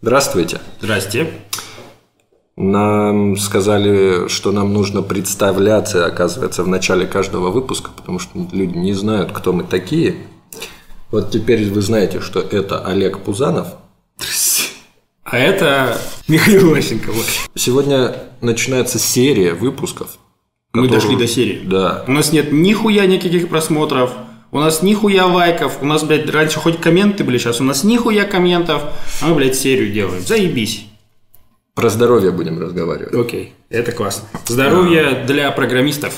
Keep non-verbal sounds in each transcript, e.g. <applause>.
Здравствуйте. Здрасте. Нам сказали, что нам нужно представляться, оказывается, в начале каждого выпуска, потому что люди не знают, кто мы такие. Вот теперь вы знаете, что это Олег Пузанов. А это Михаил Лащенко. Вот. Сегодня начинается серия выпусков. Мы которую- дошли до серии. Да. У нас нет нихуя никаких просмотров. У нас нихуя лайков. У нас, блядь, раньше хоть комменты были, сейчас у нас нихуя комментов. А мы, блядь, серию делаем. Заебись. Про здоровье будем разговаривать. Окей, это классно. Здоровье для программистов.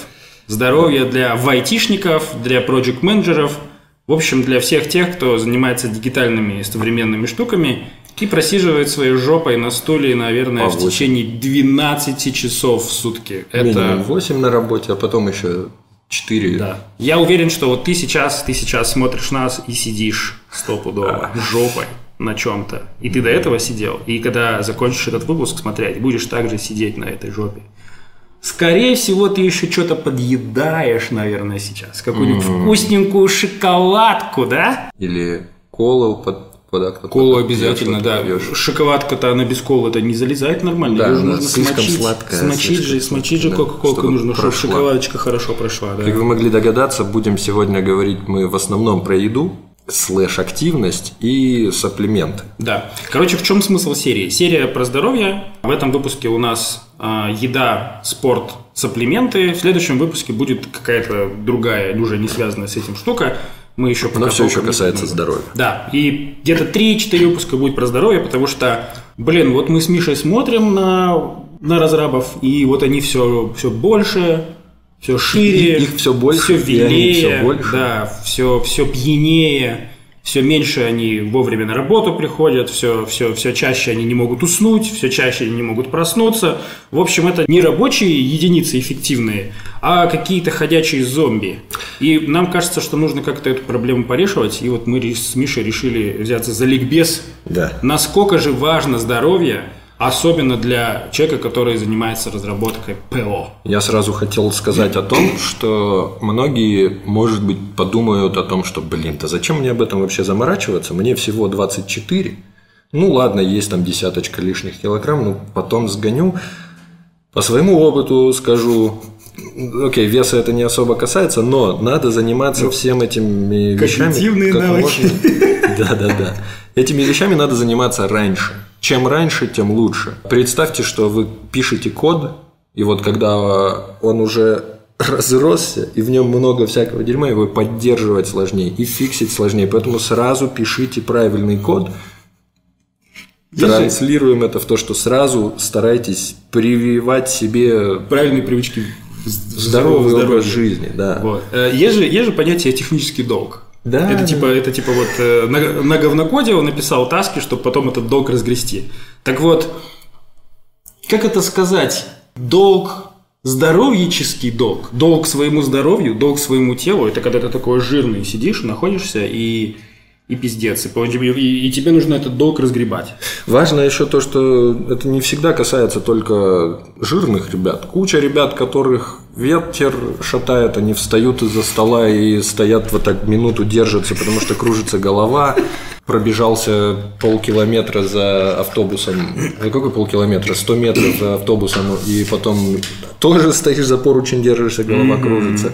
Здоровье для вайтишников, для проект менеджеров В общем, для всех тех, кто занимается дигитальными современными штуками и просиживает своей жопой на стуле, наверное, А в течение 12 часов в сутки. Минимум Это 8 на работе, а потом еще 4. Да. Я уверен, что вот ты сейчас, ты сейчас смотришь нас и сидишь стопудово <laughs> жопой на чем-то. И ты до этого сидел. И когда закончишь этот выпуск смотреть, будешь также сидеть на этой жопе. Скорее всего, ты еще что-то подъедаешь, наверное, сейчас. Какую-нибудь вкусненькую шоколадку, да? Или колу под, окно. Колу обязательно, да. пьешь. Шоколадка-то она без колы-то не залезает нормально. Да, же она нужно слишком смочить. сладкая, Смочить же, слишком смочить же сладкая, да, кока-колку чтобы нужно, чтобы прошла. шоколадочка хорошо прошла. Да. Как вы могли догадаться, будем сегодня говорить мы в основном про еду, слэш-активность и сапплименты. Да. Короче, в чем смысл серии? Серия про здоровье. В этом выпуске у нас а, еда, спорт, сапплименты. В следующем выпуске будет какая-то другая, уже не связанная с этим штука. Мы еще пока Но все еще не касается знаем. здоровья. Да, и где-то 3-4 выпуска будет про здоровье, потому что, блин, вот мы с Мишей смотрим на, на разрабов, и вот они все, все больше, все шире, И- их всё больше, все вилее, всё больше. да, все, все пьянее, все меньше они вовремя на работу приходят, все, все, все чаще они не могут уснуть, все чаще они не могут проснуться. В общем, это не рабочие единицы эффективные, а какие-то ходячие зомби. И нам кажется, что нужно как-то эту проблему порешивать. И вот мы с Мишей решили взяться за ликбез. Да. Насколько же важно здоровье, особенно для человека, который занимается разработкой ПО. Я сразу хотел сказать о том, что многие, может быть, подумают о том, что, блин, да зачем мне об этом вообще заморачиваться? Мне всего 24. Ну ладно, есть там десяточка лишних килограмм, ну потом сгоню. По своему опыту скажу, окей, веса это не особо касается, но надо заниматься всем этими вещами. когнитивные навыки. можно- Да, да, да. Этими вещами надо заниматься раньше. Чем раньше, тем лучше. Представьте, что вы пишете код, и вот когда он уже <laughs> разросся, и в нем много всякого дерьма, его поддерживать сложнее и фиксить сложнее. Поэтому сразу пишите правильный код, транслируем это в то, что сразу старайтесь прививать себе Правильные привычки здоровый здоровья. образ жизни. Да. Вот. Э, Есть же, есть же понятие технический долг. Да, Это типа, это типа вот э, на, на говнокоде он написал таски, чтобы потом этот долг разгрести. Так вот, как это сказать? Долг, здоровьический долг, долг своему здоровью, долг своему телу, это когда ты такой жирный сидишь, находишься и, и пиздец, и, и- и тебе нужно этот долг разгребать. Важно еще то, что это не всегда касается только жирных ребят. Куча ребят, которых ветер шатает, они встают из-за стола и стоят вот так минуту держатся, потому что кружится голова. Пробежался полкилометра за автобусом. За какой полкилометра? 100 метров за автобусом. И потом тоже стоишь за поручень, держишься, голова кружится.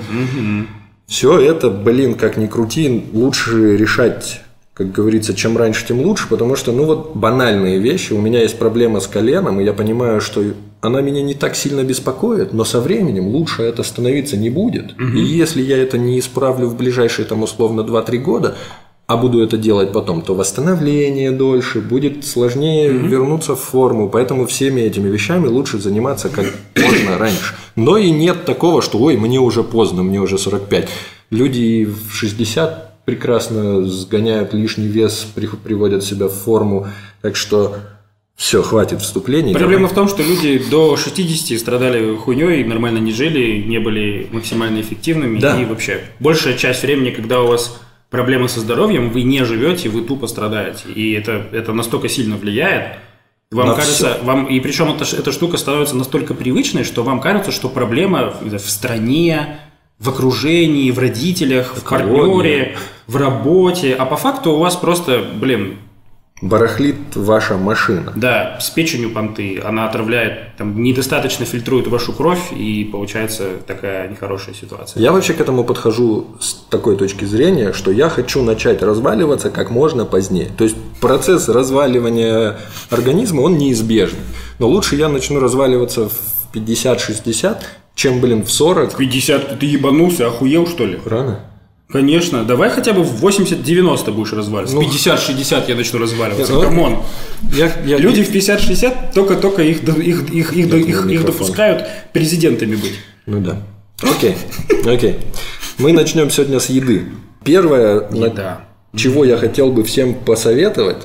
Все это, блин, как ни крути, лучше решать, как говорится, чем раньше, тем лучше, потому что, ну вот, банальные вещи. У меня есть проблема с коленом, и я понимаю, что она меня не так сильно беспокоит, но со временем лучше это становиться не будет. И если я это не исправлю в ближайшие, там, условно, 2-3 года, а буду это делать потом, то восстановление дольше, будет сложнее вернуться в форму. Поэтому всеми этими вещами лучше заниматься как можно раньше. Но и нет такого, что ой, мне уже поздно, мне уже 45. Люди в 60 прекрасно сгоняют лишний вес, при- приводят себя в форму. Так что все, хватит вступлений. Проблема в том, что люди до 60 страдали хуйней, нормально не жили, не были максимально эффективными. Да. И вообще, большая часть времени, когда у вас проблемы со здоровьем, вы не живете, вы тупо страдаете. И это, это настолько сильно влияет. Вам На кажется, вам, и причем эта, ш- эта штука становится настолько привычной, что вам кажется, что проблема в в стране, в окружении, в родителях, в Экология. партнере, в работе. А по факту у вас просто, блин, барахлит ваша машина. Да, с печенью понты, она отравляет, там, недостаточно фильтрует вашу кровь, и получается такая нехорошая ситуация. Я вообще к этому подхожу с такой точки зрения, что я хочу начать разваливаться как можно позднее. То есть процесс разваливания организма, он неизбежен. Но лучше я начну разваливаться в 50-60, чем, блин, в 40. 50, ты ебанулся, охуел, что ли? Рано. Конечно, давай хотя бы в 80-90 будешь разваливаться. Ну, 50-60 я начну разваливаться. Нет, ну, come on. Я, я- Люди в 50-60 только-только их, их, их, их, Нет, их, их микрофон. допускают президентами быть. Ну да. Окей, окей. Мы начнем сегодня с еды. Первое, Еда. чего я хотел бы всем посоветовать,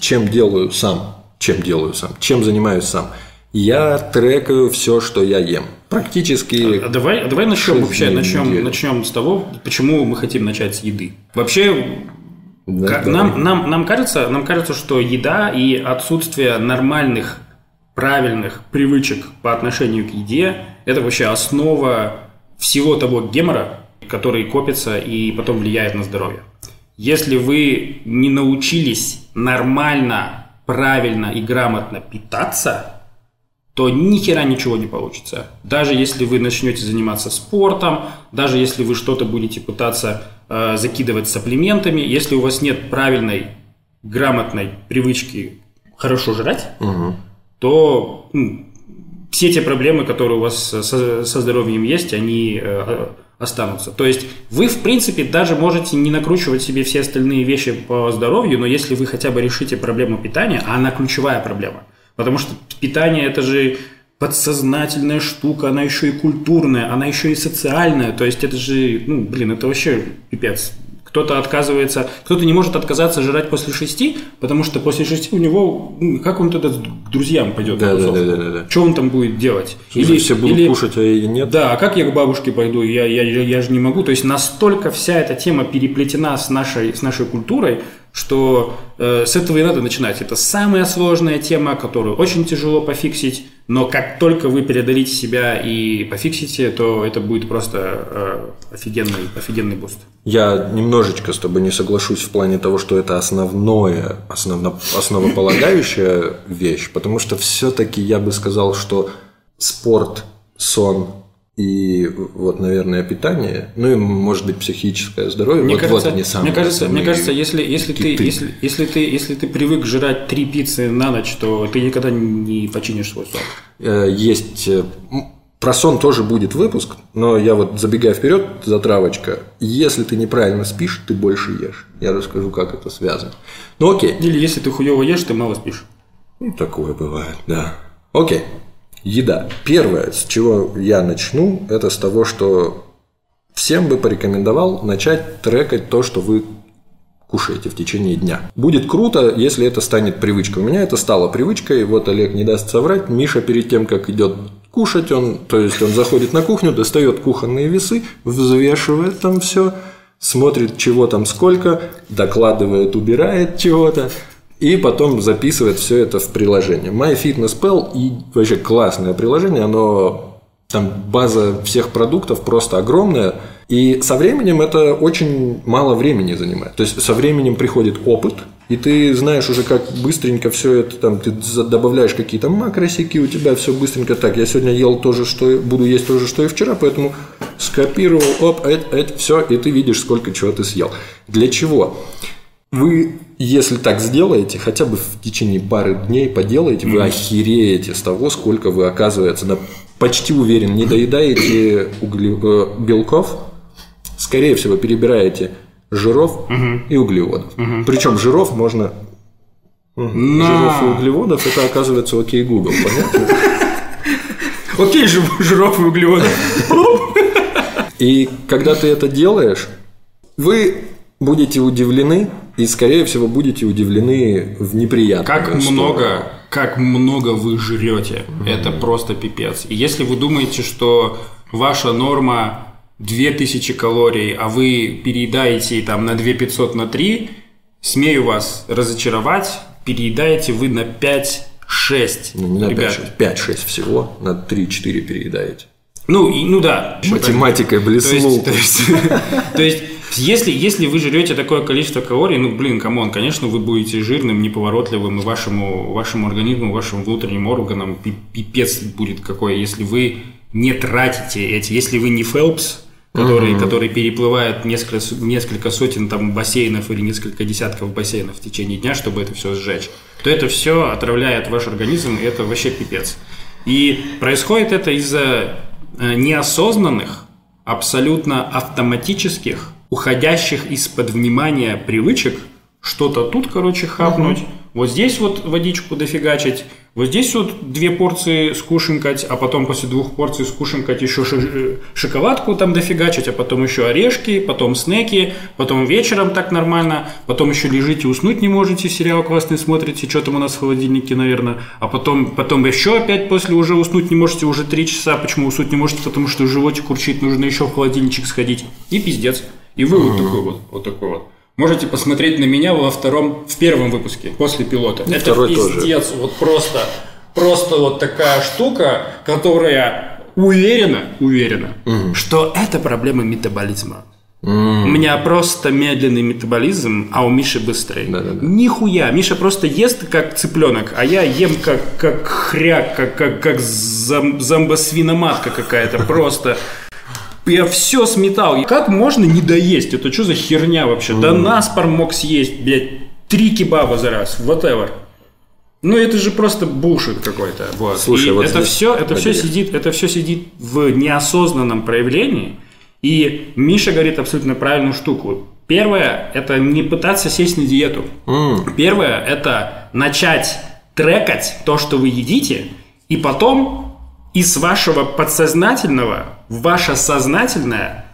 чем делаю сам, чем делаю сам, чем занимаюсь сам. Я трекаю все, что я ем. Практически А давай, а давай начнем вообще, начнем, начнем с того, почему мы хотим начать с еды. Вообще, Да, как- нам, нам, нам, кажется, нам кажется, что еда и отсутствие нормальных, правильных привычек по отношению к еде – это вообще основа всего того гемора, который копится и потом влияет на здоровье. Если вы не научились нормально, правильно и грамотно питаться, то ни хера ничего не получится. Даже если вы начнете заниматься спортом, даже если вы что-то будете пытаться э, закидывать саплиментами, если у вас нет правильной, грамотной привычки хорошо жрать, то м, все те проблемы, которые у вас со, со здоровьем есть, они э, останутся. То есть вы, в принципе, даже можете не накручивать себе все остальные вещи по здоровью, но если вы хотя бы решите проблему питания, а она ключевая проблема, потому что питание это же подсознательная штука, она еще и культурная, она еще и социальная, то есть это же, ну, блин, это вообще пипец. Кто-то отказывается, кто-то не может отказаться жрать после шести, потому что после шести у него, ну, как он тогда к друзьям пойдет? Да, да, да, да, да. Что он там будет делать? Или все будут кушать, а я нет. Да, а как я к бабушке пойду? Я, я, я, я же не могу. То есть настолько вся эта тема переплетена с нашей, с нашей культурой, что э, с этого и надо начинать. Это самая сложная тема, которую очень тяжело пофиксить, но как только вы преодолите себя и пофиксите, то это будет просто э, офигенный, офигенный буст. Я немножечко с тобой не соглашусь в плане того, что это основное, основно, основополагающая вещь, потому что все-таки я бы сказал, что спорт, сон и вот, наверное, питание, ну и, может быть, психическое здоровье, Мне вот, кажется, вот они самые мне кажется, мне основные кажется, если, если, ты, киты. если, если, ты, если ты привык жрать три пиццы на ночь, то ты никогда не починишь свой сон. Э, есть э, про сон тоже будет выпуск, но я вот забегая вперед, затравочка. Если ты неправильно спишь, ты больше ешь. Я расскажу, как это связано. Ну окей. Или если ты хуево ешь, ты мало спишь. И такое бывает, да. Окей. Еда. Первое, с чего я начну, это с того, что всем бы порекомендовал начать трекать то, что вы кушаете в течение дня. Будет круто, если это станет привычкой. У меня это стало привычкой. Вот Олег не даст соврать. Миша перед тем, как идет кушать, он, то есть он заходит на кухню, достает кухонные весы, взвешивает там все, смотрит, чего там сколько, докладывает, убирает чего-то. И потом записывает все это в приложение. MyFitnessPal и вообще классное приложение, оно там база всех продуктов просто огромная. И со временем это очень мало времени занимает. То есть со временем приходит опыт, и ты знаешь уже, как быстренько все это там, ты добавляешь какие-то макросики, у тебя все быстренько так. Я сегодня ел то же, что буду есть то же, что и вчера, поэтому скопировал, оп, это, это, все, и ты видишь, сколько чего ты съел. Для чего? Вы, если так сделаете, хотя бы в течение пары дней поделаете, вы охереете с того, сколько вы, оказывается, да, почти уверен, не доедаете угле- э, белков, скорее всего, перебираете жиров и углеводов. Причем жиров можно... На. Жиров и углеводов это оказывается окей Google, понятно? <laughs> Окей, жир- жиров и углеводов. И когда ты это делаешь, вы будете удивлены, и, скорее всего, будете удивлены в неприятном. Как много, как много вы жрете. Это просто пипец. И если вы думаете, что ваша норма 2000 калорий, а вы переедаете там на 2500 на 3, смею вас разочаровать, переедаете вы на 5-6. Ну, не на ребята. 5-6 всего, на 3-4 переедаете. Ну, и- ну да. Математикой То блеснул. есть, то есть, <laughs> то есть Если, если вы жрете такое количество калорий, ну, блин, come on, конечно, вы будете жирным, неповоротливым, и вашему, вашему организму, вашим внутренним органам пипец будет какой, если вы не тратите эти, если вы не Фелпс, который, uh-huh. который переплывает несколько, несколько сотен там бассейнов или несколько десятков бассейнов в течение дня, чтобы это все сжечь, то это все отравляет ваш организм, и это вообще пипец. И происходит это из-за э, неосознанных, абсолютно автоматических, уходящих из-под внимания привычек, что-то тут, короче, хапнуть, uh-huh вот здесь вот водичку дофигачить, вот здесь вот две порции скушенкать, а потом после двух порций скушенкать еще э, шоколадку там дофигачить, а потом еще орешки, потом снеки, потом вечером так нормально, потом еще лежите, уснуть не можете, сериал классный смотрите, что там у нас в холодильнике, наверное, а потом, потом еще опять после уже уснуть не можете, уже три часа, почему уснуть не можете, потому что животик урчит, нужно еще в холодильничек сходить, и пиздец. И вы вот такой вот, вот такой вот. Можете посмотреть на меня во втором, в первом выпуске, после пилота. И Это пиздец, тоже. вот просто, просто вот такая штука, которая уверена, уверена, угу. что это проблема метаболизма. Mm. У меня просто медленный метаболизм, а у Миши быстрый. Да, да, да. Нихуя. Миша просто ест как цыпленок, а я ем как, как хряк, как, как, как зам, зомбосвиноматка какая-то. Просто я все сметал. И как можно не доесть? Это что за херня вообще? Mm. Да наспор мог съесть, блядь, три кебаба за раз, whatever. Ну это же просто бушит какой-то. Вот. Слушай, и вот это все, это все сидит, это все сидит в неосознанном проявлении. И Миша говорит абсолютно правильную штуку. Первое – это не пытаться сесть на диету. Mm. Первое – это начать трекать то, что вы едите, и потом из вашего подсознательного в ваше сознательное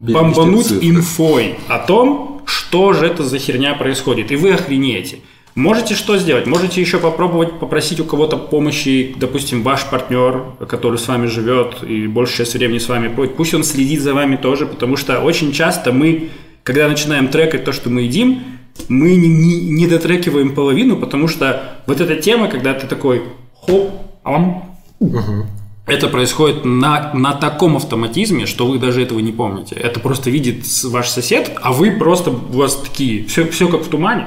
бомбануть инфой о том, что же это за херня происходит, и вы охренеете. Можете что сделать? Можете еще попробовать попросить у кого-то помощи, допустим, ваш партнер, который с вами живет и большую часть времени с вами будет, пусть он следит за вами тоже, потому что очень часто мы, когда начинаем трекать то, что мы едим, мы не, не, не дотрекиваем половину, потому что вот эта тема, когда ты такой хоп, ам, Угу. Это происходит на, на таком автоматизме, что вы даже этого не помните. Это просто видит ваш сосед, а вы просто, у вас такие, все, все как в тумане.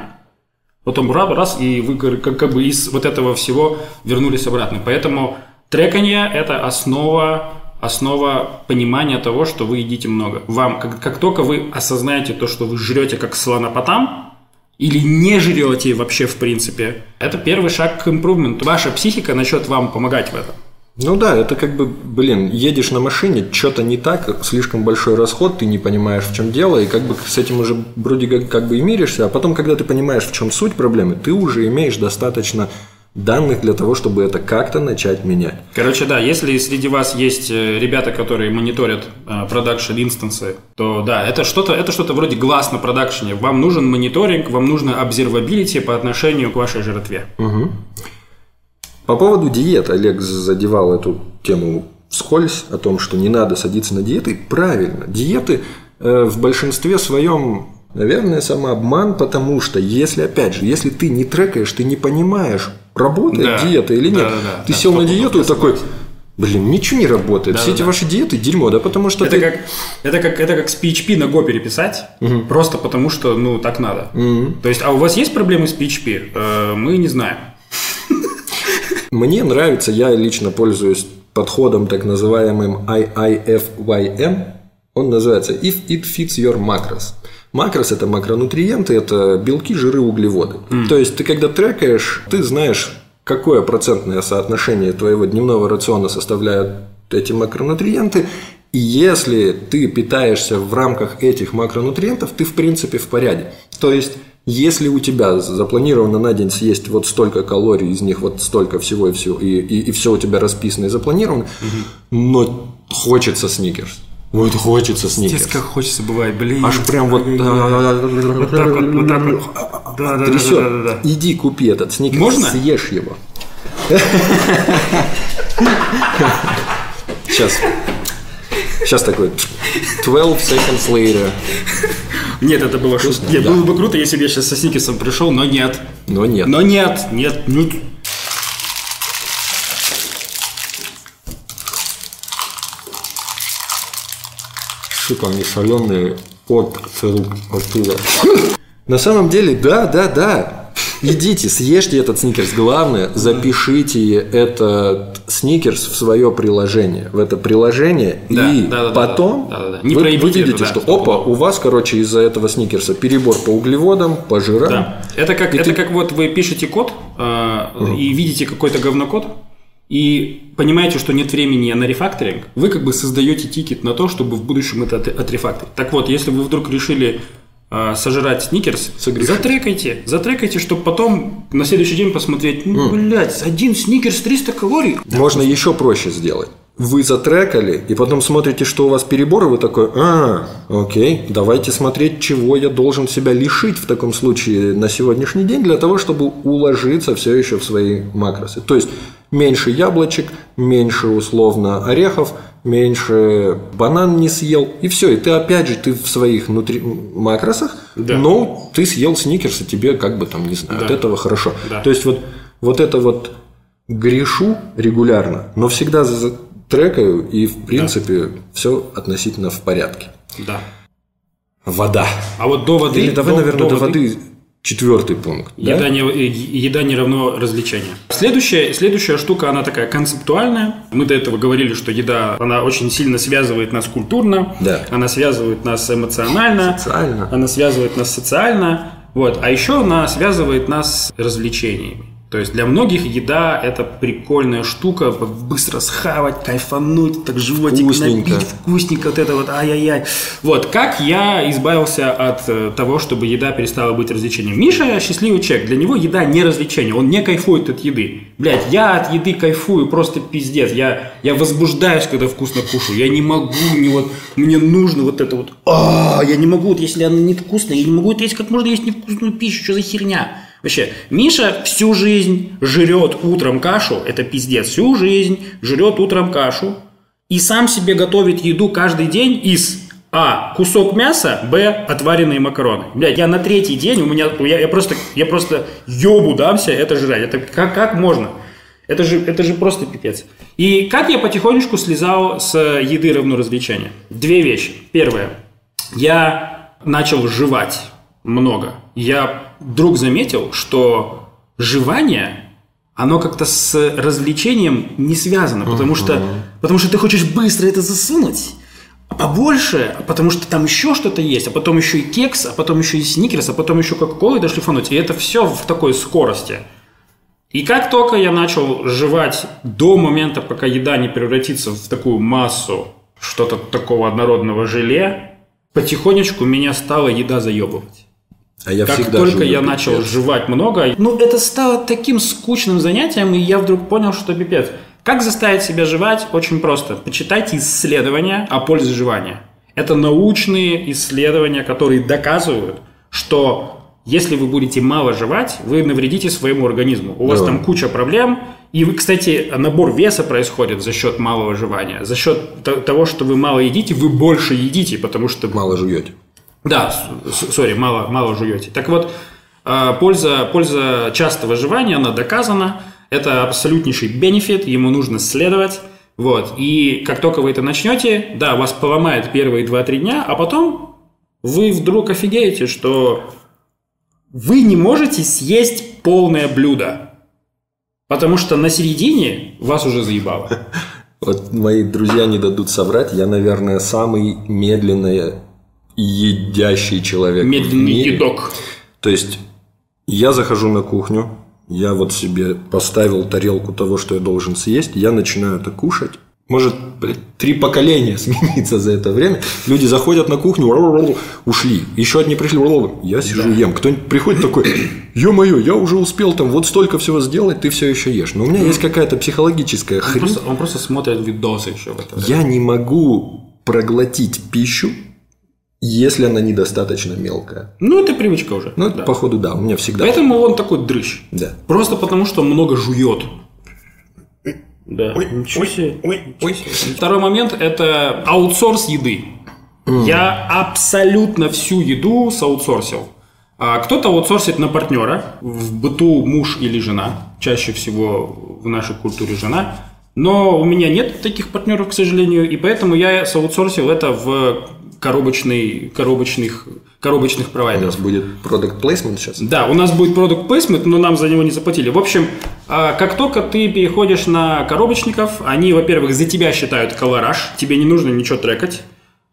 Потом раз, раз и вы как, как бы из вот этого всего вернулись обратно. Поэтому треканье – это основа, основа понимания того, что вы едите много. Вам, как, как только вы осознаете то, что вы жрете как слонопотам, или не жрете вообще в принципе, это первый шаг к импрувменту. Ваша психика начнет вам помогать в этом. Ну да, это как бы, блин, едешь на машине, что-то не так, слишком большой расход, ты не понимаешь, в чем дело, и как бы с этим уже вроде как, как бы и миришься, а потом, когда ты понимаешь, в чем суть проблемы, ты уже имеешь достаточно данных для того, чтобы это как-то начать менять. Короче, да, если среди вас есть э, ребята, которые мониторят продакшн э, инстансы, то да, это что-то это что-то вроде глаз на продакшене. Вам нужен мониторинг, вам нужно observability по отношению к вашей жертве. Угу. По поводу диет Олег задевал эту тему вскользь о том, что не надо садиться на диеты. Правильно, диеты э, в большинстве своем Наверное, самообман, потому что если, опять же, если ты не трекаешь, ты не понимаешь, работает да. диета или нет. Да, да, да. Ты да, сел на диету и такой, блин, ничего не работает. Да, Все да, эти да. ваши диеты дерьмо, да, потому что это ты... как это как это как с PHP на Go переписать, угу. просто потому что ну так надо. Угу. То есть, а у вас есть проблемы с PHP? Э, мы не знаем. <laughs> Мне нравится, я лично пользуюсь подходом так называемым IIFYM. Он называется If it fits your macros. Макрос – это макронутриенты, это белки, жиры, углеводы. Mm. То есть, ты когда трекаешь, ты знаешь, какое процентное соотношение твоего дневного рациона составляют эти макронутриенты, и если ты питаешься в рамках этих макронутриентов, ты в принципе в порядке. То есть, если у тебя запланировано на день съесть вот столько калорий, из них вот столько всего и все, и, и, и все у тебя расписано и запланировано, угу. но хочется сникерс вот хочется сникерс. Здесь как хочется бывает, блин. Аж прям вот... Вот так вот, вот так вот. Да, да, да, да, Иди купи этот сникерс. Можно? Съешь его. Сейчас. Сейчас такой 12 seconds later. Нет, это было шутка. Нет, было бы круто, если бы я сейчас со сникерсом пришел, но нет. Но нет. Но нет, нет, нет. Сука, они соленые, от оттуда. На самом деле, да, да, да. Идите, съешьте этот сникерс. Главное, запишите этот сникерс в свое приложение. В это приложение. Да, и да, да, потом да, да, да. Не вы, вы видите, это, да, что опа, у вас, короче, из-за этого сникерса перебор по углеводам, по жирам. Да. Это как, И это ты- как вот вы пишете код э, и видите какой-то говнокод, и понимаете, что нет времени на рефакторинг, вы как бы создаете тикет на то, чтобы в будущем это от- отрефакторить. Так вот, если вы вдруг решили э, сожрать сникерс, Согрешить. затрекайте, затрекайте, чтобы потом на следующий день посмотреть, ну, блядь, один сникерс 300 калорий. Можно еще проще сделать. Вы затрекали, и потом смотрите, что у вас перебор, и вы такой, а, окей, давайте смотреть, чего я должен себя лишить в таком случае на сегодняшний день, для того, чтобы уложиться все еще в свои макросы. То есть, меньше яблочек, меньше условно орехов, меньше банан не съел, и все. И ты опять же, ты в своих внутри макросах, Да. но ты съел сникерс, и тебе как бы там, не знаю, Да. от этого хорошо. Да. То есть, вот, вот это вот грешу регулярно, но всегда за- трекаю, и в принципе все относительно в порядке. Да. Вода. А вот до воды... Или давай, до- наверное, до воды четвертый пункт. да? Еда, не, э, еда не равно развлечение. Следующая, следующая штука, она такая концептуальная. Мы до этого говорили, что еда, она очень сильно связывает нас культурно, Да. она связывает нас эмоционально, Социально. она связывает нас социально, вот. а еще она связывает нас с развлечениями. То есть для многих еда – это прикольная штука, быстро схавать, кайфануть, так животик Вкусненько. набить, вкусненько, вот это вот, ай-яй-яй. Вот, как я избавился от э, того, чтобы еда перестала быть развлечением? Миша счастливый человек, для него еда не развлечение, он не кайфует от еды. Блять, я от еды кайфую, просто пиздец. Я, я возбуждаюсь, когда вкусно кушаю. Я не могу, не вот, мне нужно вот это вот, а, я не могу, вот если она не вкусная, я не могу это есть, как можно есть невкусную пищу, что за херня? Вообще, Миша всю жизнь жрет утром кашу, это пиздец, всю жизнь жрет утром кашу, и сам себе готовит еду каждый день из А. Кусок мяса, Б. Отваренные макароны. Блядь, я на третий день, у меня, я, я просто, я просто ебу дамся это жрать. Это как, как можно? Это же, это же просто пипец. И как я потихонечку слезал с еды равно развлечения? Две вещи. Первое. Я начал жевать много. Я вдруг заметил, что жевание оно как-то с развлечением не связано, потому что, потому что ты хочешь быстро это засунуть, а побольше, потому что там еще что-то есть, а потом еще и кекс, а потом еще и сникерс, а потом еще кока-колы дошлифануть, и это все в такой скорости. И как только я начал жевать до момента, пока еда не превратится в такую массу что-то такого однородного желе, потихонечку меня стала еда заебывать. А я Как всегда только я пипец. начал жевать много, ну это стало таким скучным занятием, и я вдруг понял, что пипец. Как заставить себя жевать? Очень просто. Почитайте исследования о пользе жевания. Это научные исследования, которые доказывают, что если вы будете мало жевать, вы навредите своему организму. У вас Да. там куча проблем. И, вы, кстати, набор веса происходит за счет малого жевания. За счет того, что вы мало едите, вы больше едите, потому что Мало жуете. Да, сори, мало, мало жуете. Так вот, э, польза, польза частого жевания, она доказана. Это абсолютнейший бенефит, ему нужно следовать. Вот. И как только вы это начнете, да, вас поломает первые 2-3 дня, а потом вы вдруг офигеете, что вы не можете съесть полное блюдо. Потому что на середине вас уже заебало. <laughs> Вот мои друзья не дадут соврать, я, наверное, самый медленно едящий человек. Медленный едок. То есть я захожу на кухню, я вот себе поставил тарелку того, что я должен съесть, я начинаю это кушать. Может, блядь, три поколения <laughs> смениться за это время. Люди заходят на кухню, ушли. Еще одни пришли, я сижу ем. Кто-нибудь приходит такой, <clears throat> ё-моё, я уже успел там вот столько всего сделать, ты все еще ешь. Но у меня есть какая-то психологическая Он хрень. просто, он просто смотрит видосы еще в это время. Я не могу проглотить пищу, если она недостаточно мелкая. Ну, это привычка уже. Ну, да. походу, да, у меня всегда. Поэтому он такой дрыщ. Да. Просто потому, что много жует. Да. ничего себе. ничего себе. Второй момент – это аутсорс еды. Я абсолютно всю еду саутсорсил. А Кто-то аутсорсит на партнера, в быту муж или жена, чаще всего в нашей культуре жена. Но у меня нет таких партнеров, к сожалению, и поэтому я саутсорсил это в коробочный, коробочных, коробочных У провайдеров. нас будет product placement сейчас. Да, у нас будет продукт placement, но нам за него не заплатили. В общем, а, как только ты переходишь на коробочников, они, во-первых, за тебя считают колораж, тебе не нужно ничего трекать.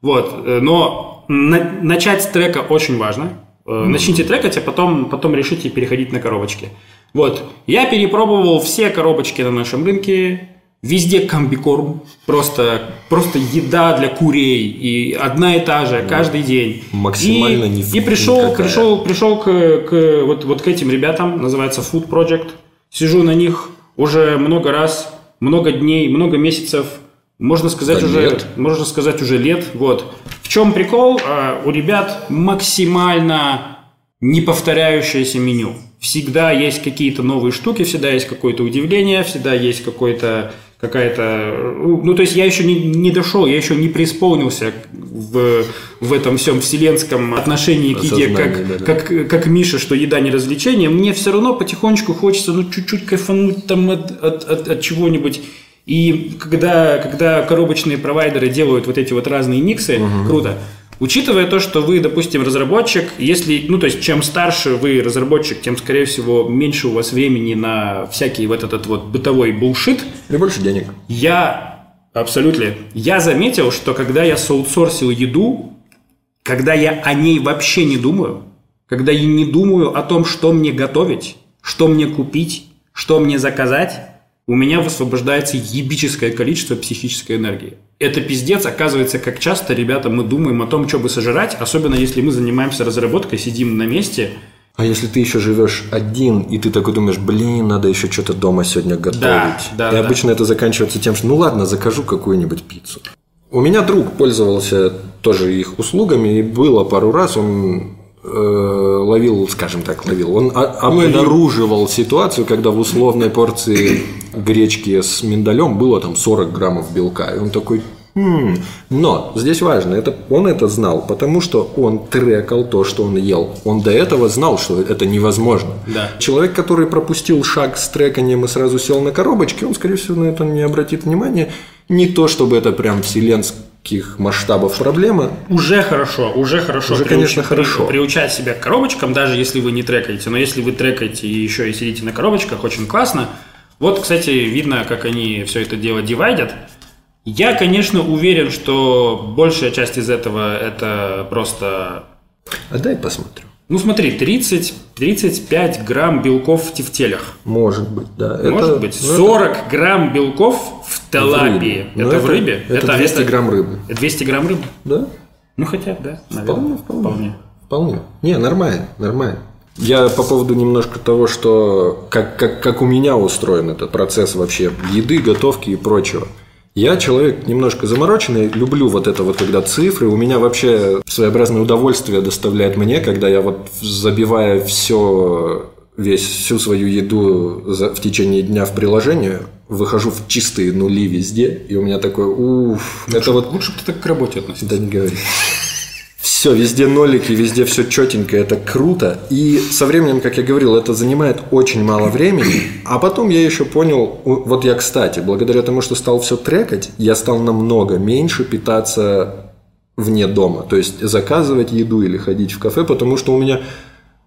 Вот, э, но на- начать с трека очень важно. Э, Начните трекать, а потом, потом решите переходить на коробочки. Вот, я перепробовал все коробочки на нашем рынке, везде комбикорм, просто, просто еда для курей, и одна и та же, каждый день. Максимально и, ни- и пришел, никакая. пришел пришел к, к вот, вот к этим ребятам, называется Food Project. Сижу на них уже много раз, много дней, много месяцев. Можно сказать Да уже, лет. можно сказать уже лет. Вот. В чем прикол? А, У ребят максимально неповторяющееся меню. Всегда есть какие-то новые штуки, всегда есть какое-то удивление, всегда есть какой-то какая-то... Ну, то есть я еще не, не дошел, я еще не преисполнился в, в этом всем вселенском отношении к еде, как, Осознании, да-да. как, как Миша, что еда не развлечение. Мне все равно потихонечку хочется, ну, чуть-чуть кайфануть там от, от, от- от чего-нибудь. И когда, когда коробочные провайдеры делают вот эти вот разные миксы, круто. Учитывая то, что вы, допустим, разработчик, если, ну, то есть, чем старше вы разработчик, тем, скорее всего, меньше у вас времени на всякий вот этот вот бытовой булшит, И больше денег. я абсолютно. Я заметил, что когда я соутсорсил еду, когда я о ней вообще не думаю, когда я не думаю о том, что мне готовить, что мне купить, что мне заказать, у меня высвобождается ебическое количество психической энергии. Это пиздец, оказывается, как часто, ребята, мы думаем о том, что бы сожрать, особенно если мы занимаемся разработкой, сидим на месте. А если ты еще живешь один, и ты такой думаешь, блин, надо еще что-то дома сегодня готовить. да, и да. обычно это заканчивается тем, что ну ладно, закажу какую-нибудь пиццу. У меня друг пользовался тоже их услугами, и было пару раз, он ловил, скажем так, ловил, он о- обнаруживал ситуацию, когда в условной порции гречки с миндалем было там 40 граммов белка. И он такой, «Хм». Но здесь важно, это, он это знал, потому что он трекал то, что он ел. Он до этого знал, что это невозможно. Да. Человек, который пропустил шаг с треканием и сразу сел на коробочке, он, скорее всего, на это не обратит внимания. Не то, чтобы это прям вселенских масштабов проблема. Уже хорошо, уже хорошо. Уже, конечно, хорошо. Приучать себя к коробочкам, даже если вы не трекаете. Но если вы трекаете и еще и сидите на коробочках, очень классно. Вот, кстати, видно, как они все это дело дивайдят. Я, конечно, уверен, что большая часть из этого это просто... А дай посмотрю. Ну смотри, 30, 35 грамм белков в тефтелях. Может быть, да. Может Это- быть. ну, это 40 грамм белков в талапии. Ну, это, в рыбе? Это 200 грамм рыбы. 200 грамм рыбы? Да? Ну хотя, да, наверное. Вполне, вполне. Вполне. Не, нормально, нормально. Я по поводу немножко того, что как, как, как у меня устроен этот процесс вообще еды, готовки и прочего. Я человек немножко замороченный, люблю вот это вот, когда цифры. У меня вообще своеобразное удовольствие доставляет мне, когда я вот забивая все, весь, всю свою еду за- в течение дня в приложение, выхожу в чистые нули везде, и у меня такой, уф, это вот Лучше бы ты так к работе относился. да не говори. Все, везде нолики, везде все четенько, это круто. И со временем, как я говорил, это занимает очень мало времени. А потом я еще понял, вот я, кстати, благодаря тому, что стал все трекать, я стал намного меньше питаться вне дома. То есть заказывать еду или ходить в кафе, потому что у меня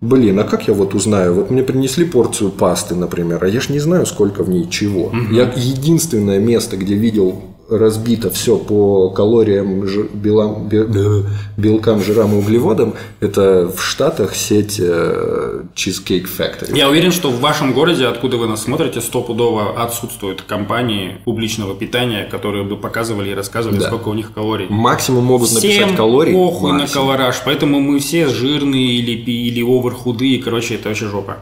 Блин, а как я вот узнаю? Вот мне принесли порцию пасты, например, а я ж не знаю, сколько в ней чего. Я единственное место, где видел разбито все по калориям, жи- белам- бе- бе- белкам, жирам и углеводам, это в Штатах сеть э, Cheesecake Factory. Я уверен, что в вашем городе, откуда вы нас смотрите, стопудово отсутствуют компании публичного питания, которые бы показывали и рассказывали, Да. сколько у них калорий. Максимум могут написать Всем калорий. похуй на максимум. колораж, поэтому мы все жирные или, или овер худые, короче, это вообще жопа.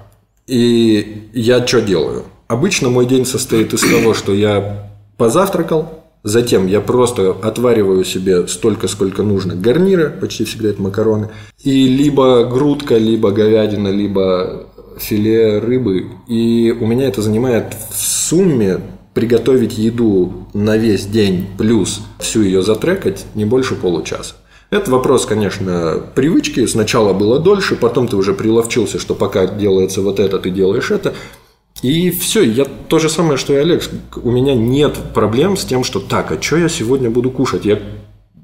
И я что делаю? Обычно мой день состоит из того, что я позавтракал, затем я просто отвариваю себе столько, сколько нужно гарнира, почти всегда это макароны, и либо грудка, либо говядина, либо филе рыбы. И у меня это занимает в сумме приготовить еду на весь день плюс всю ее затрекать не больше получаса. Это вопрос, конечно, привычки. Сначала было дольше, потом ты уже приловчился, что пока делается вот это, ты делаешь это. И все, я то же самое, что и Олег. У меня нет проблем с тем, что так, а что я сегодня буду кушать? Я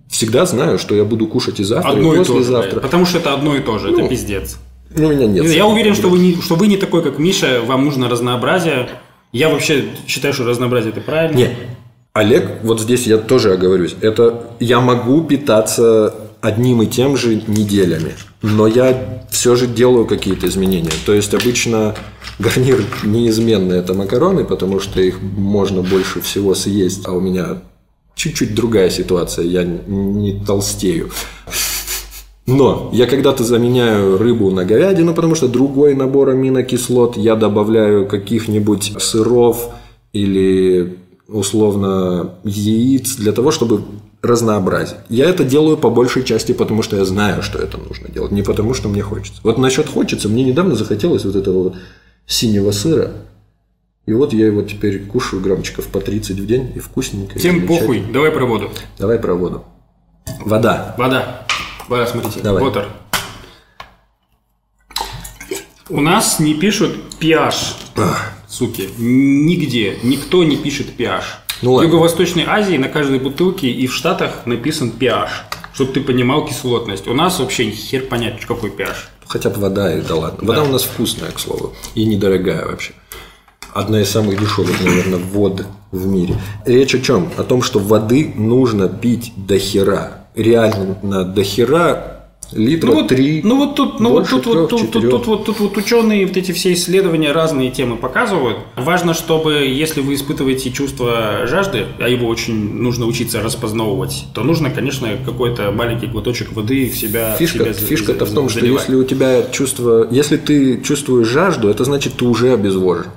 всегда знаю, что я буду кушать и завтра, Одно и и послезавтра. блядь. Потому что это одно и то же. Ну, это пиздец. Ну, у меня нет. Я уверен, что вы, не, что вы не такой, как Миша, вам нужно разнообразие. Я вообще считаю, что разнообразие это правильно. Нет. Олег, вот здесь я тоже оговорюсь. Это я могу питаться одним и тем же неделями, но я все же делаю какие-то изменения. То есть обычно гарнир неизменно это макароны, потому что их можно больше всего съесть, а у меня чуть-чуть другая ситуация, я не толстею. Но я когда-то заменяю рыбу на говядину, потому что другой набор аминокислот, я добавляю каких-нибудь сыров или условно яиц для того, чтобы разнообразить. Я это делаю по большей части, потому что я знаю, что это нужно делать, не потому что мне хочется. Вот насчет хочется, мне недавно захотелось вот этого вот синего сыра, и вот я его теперь кушаю граммчиков по 30 в день, и вкусненько. Всем похуй, давай про воду. Давай про воду. Вода. Вода. Вода, смотрите. Давай. Water. У нас не пишут pH, суки. Нигде. Никто не пишет pH. Ну в ладно. Юго-Восточной Азии на каждой бутылке и в Штатах написан pH, чтобы ты понимал кислотность. У нас вообще хер понять, какой pH. Хотя бы вода, и да ладно. Вода у нас вкусная, к слову. И недорогая вообще. Одна из самых дешевых, наверное, вод в мире. Речь о чем? О том, что воды нужно пить до хера. Реально до хера литра Ну вот, три. ну вот тут, ну вот тут, вот, трех, тут, тут, тут, вот, тут вот ученые вот эти все исследования разные темы показывают. Важно, чтобы если вы испытываете чувство жажды, а его очень нужно учиться распознавать, то нужно, конечно, какой-то маленький глоточек воды в себя. в Фишка, себя за- фишка-то в том, что заливать. если у тебя чувство, если ты чувствуешь жажду, это значит ты уже обезвожен.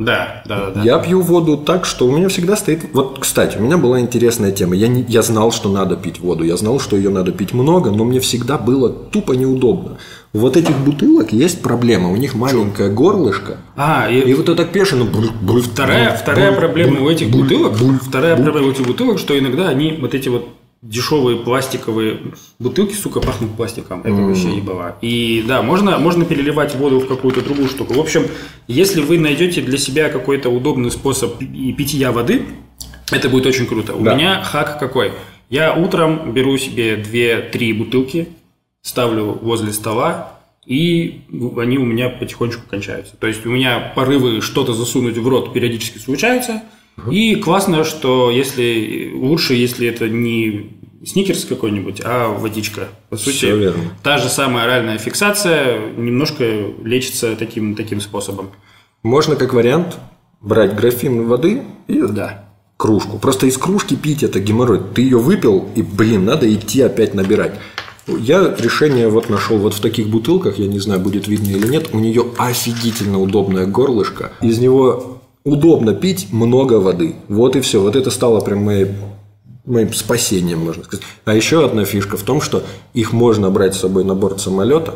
Да, да, да. да. Я пью воду так, что у меня всегда стоит... Вот, кстати, у меня была интересная тема. Я, не... я знал, что надо пить воду. Я знал, что ее надо пить много, но мне всегда было тупо неудобно. У вот этих бутылок есть проблема. У них маленькое горлышко. А, и, И вот это пешено... буль, буль, вторая, буль, вторая буль, проблема буль, у этих буль, бутылок, буль, вторая буль. проблема у этих бутылок, что иногда они вот эти вот дешевые пластиковые бутылки, сука, пахнут пластиком. Это вообще ебало. И да, можно, можно переливать воду в какую-то другую штуку. В общем, если вы найдете для себя какой-то удобный способ пи- питья воды, это будет очень круто. У Да. меня хак какой? Я утром беру себе 2-3 бутылки, ставлю возле стола, и они у меня потихонечку кончаются. То есть у меня порывы что-то засунуть в рот периодически случаются. И классно, что если лучше, если это не сникерс какой-нибудь, а водичка. По сути, Всё верно. та же самая оральная фиксация немножко лечится таким, таким способом. Можно как вариант брать графин воды и Да. кружку. Просто из кружки пить это геморрой. Ты ее выпил, и, блин, надо идти опять набирать. Я решение вот нашел вот в таких бутылках, я не знаю, будет видно или нет, у нее офигительно удобное горлышко. Из него удобно пить много воды. Вот и все. Вот это стало прям моей моим спасением, можно сказать. А еще одна фишка в том, что их можно брать с собой на борт самолета.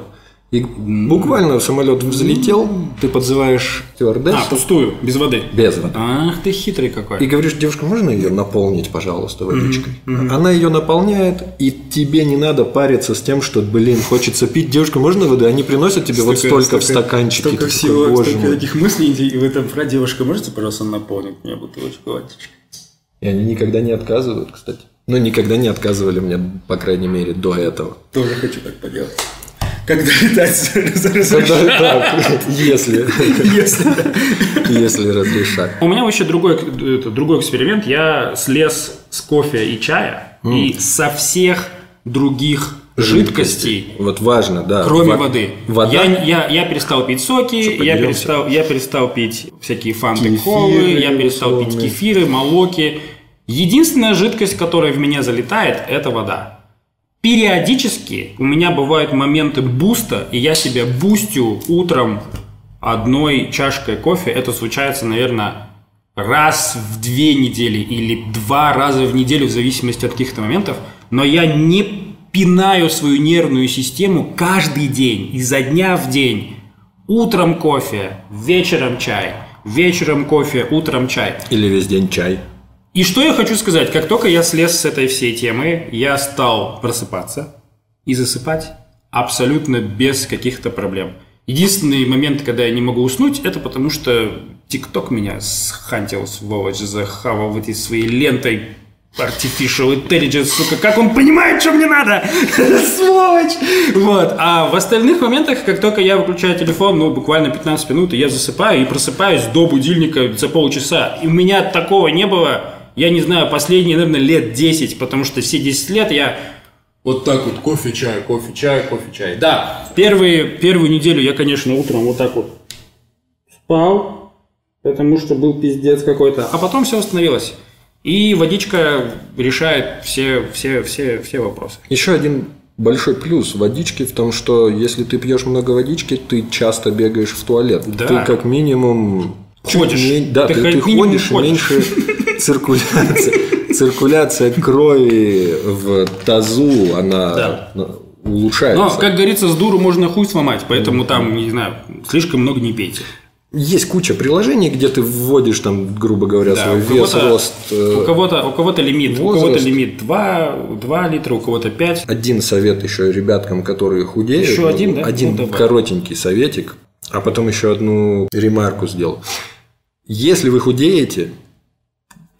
И буквально самолет взлетел, ты подзываешь стюардессу А, пустую, без воды. без воды. Ах ты хитрый какой. И говоришь, девушка, можно ее наполнить, пожалуйста, водичкой? Она ее наполняет, и тебе не надо париться с тем, что, блин, хочется пить. Девушка, можно воды? Они приносят тебе вот столько, в стаканчике. Столько всего, такой, «Боже столько мой». таких мыслей, и в этом про девушка, можете, пожалуйста, наполнить мне бутылочку водички? И они никогда не отказывают, кстати. Ну, никогда не отказывали мне, по крайней мере, до этого. Тоже хочу так поделать. Когда летать <laughs> Когда- так, Если, Если если разрешат. У меня вообще другой, это, другой эксперимент. Я слез с кофе и чая, и со всех других жидкостей, Вот важно, да. кроме Во- воды. Вода. Я, я, я перестал пить соки, я поделимся? перестал, я перестал пить всякие фанты Кефиры колы, я перестал пить кефиры, молоки. Единственная жидкость, которая в меня залетает, это вода. Периодически у меня бывают моменты буста, и я себя бустю утром одной чашкой кофе. Это случается, наверное, раз в две недели или два раза в неделю, в зависимости от каких-то моментов. Но я не пинаю свою нервную систему каждый день, изо дня в день. Утром кофе, вечером чай, вечером кофе, утром чай. Или весь день чай. И что я хочу сказать, как только я слез с этой всей темы, я стал просыпаться и засыпать абсолютно без каких-то проблем. Единственный момент, когда я не могу уснуть, это потому что ТикТок меня схантил, сволочь, захавал этой своей лентой Artificial intelligence, сука, как он понимает, что мне надо? <laughs> Сволочь! Вот. А в остальных моментах, как только я выключаю телефон, ну, буквально 15 минут, и я засыпаю и просыпаюсь до будильника за полчаса. И у меня такого не было, я не знаю, последние, наверное, лет 10, потому что все 10 лет я вот так вот кофе, чай, кофе, чай, кофе, чай. Да, первые, первую неделю я, конечно, утром вот так вот спал, потому что был пиздец какой-то. А потом все остановилось. И водичка решает все, все, все, все вопросы. Еще один большой плюс водички в том, что если ты пьешь много водички, ты часто бегаешь в туалет. Да. Ты как минимум Ходишь. ме- да, Ты ты, ты ходишь, ходишь. меньше <laughs> циркуляция, циркуляция крови в тазу, она Да. ну, улучшается. Но, как говорится, с дуру можно хуй сломать, поэтому там, не знаю, слишком много не пейте. Есть куча приложений, где ты вводишь там, грубо говоря, Да, свой у вес, рост. э, У кого-то, у кого-то лимит, у возраст. кого-то лимит 2, 2 литра, у кого-то 5. Один совет еще ребяткам, которые худеют. Еще один, да? Один Ну, давай. коротенький советик, а потом еще одну ремарку сделал. Если вы худеете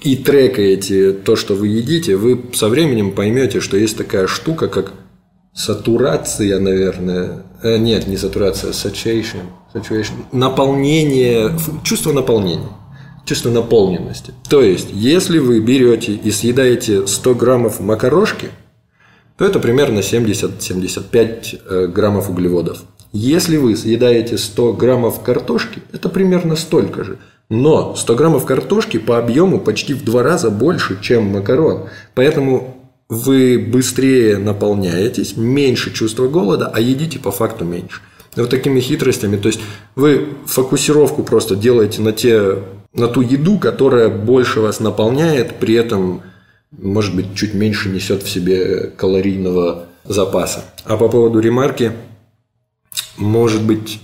и трекаете то, что вы едите, вы со временем поймете, что есть такая штука, как сатурация, наверное. Э, нет, не сатурация, saturation. saturation. Наполнение, чувство наполнения. Чувство наполненности. То есть, если вы берете и съедаете 100 граммов макарошки, то это примерно 70-75 э, граммов углеводов. Если вы съедаете 100 граммов картошки, это примерно столько же. Но 100 граммов картошки по объему почти в два раза больше, чем макарон. Поэтому вы быстрее наполняетесь, меньше чувства голода, а едите по факту меньше. Вот такими хитростями. То есть вы фокусировку просто делаете на, те, на ту еду, которая больше вас наполняет, при этом может быть, чуть меньше несет в себе калорийного запаса. А по поводу ремарки, может быть,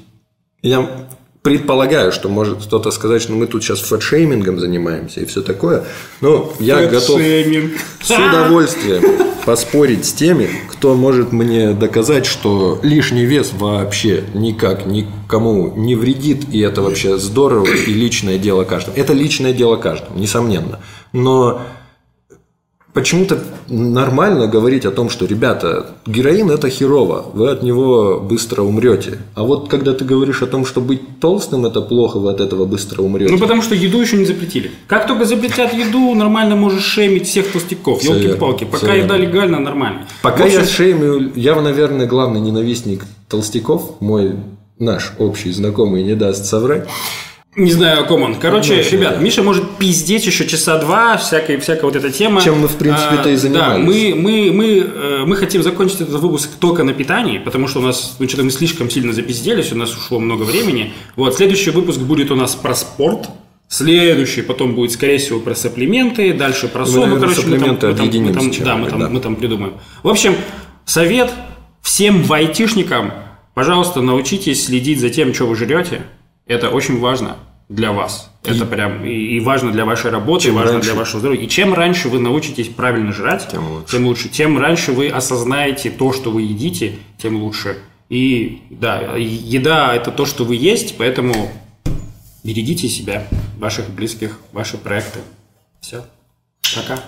я предполагаю, что может кто-то сказать, что мы тут сейчас фэтшеймингом занимаемся и все такое, но я готов с удовольствием поспорить с теми, кто может мне доказать, что лишний вес вообще никак никому не вредит, и это вообще здорово, и личное дело каждого. Это личное дело каждого, несомненно. Но почему-то нормально говорить о том, что, ребята, героин – это херово, вы от него быстро умрете. А вот когда ты говоришь о том, что быть толстым – это плохо, вы от этого быстро умрете. Ну, потому что еду еще не запретили. Как только запретят еду, нормально можешь шемить всех толстяков. Елки-палки. Пока всё еда верно. легальна, нормально. Пока общем, я шеймю, я, наверное, главный ненавистник толстяков, мой наш общий знакомый не даст соврать. Не знаю, о ком он. Короче, Ну, ребят, да. Миша может пиздеть еще часа два, всякая, всякая вот эта тема. Чем мы, в принципе-то и А, занимались. Да, мы, мы, мы, э, мы хотим закончить этот выпуск только на питании, потому что у нас, ну, что-то мы слишком сильно запизделись, у нас ушло много времени. Вот, следующий выпуск будет у нас про спорт. Следующий потом будет, скорее всего, про сапплименты, дальше про сон. Ну, короче, мы там, мы там- мы там- да, мы там, да. мы там придумаем. В общем, совет всем вайтишникам, пожалуйста, научитесь следить за тем, что вы жрете. Это очень важно для вас. Это прям и, и важно для вашей работы, и важно раньше- для вашего здоровья. И чем раньше вы научитесь правильно жрать, Тем лучше. тем лучше. Тем раньше вы осознаете то, что вы едите, тем лучше. И да, еда это то, что вы есть, поэтому берегите себя, ваших близких, ваши проекты. Все. Пока.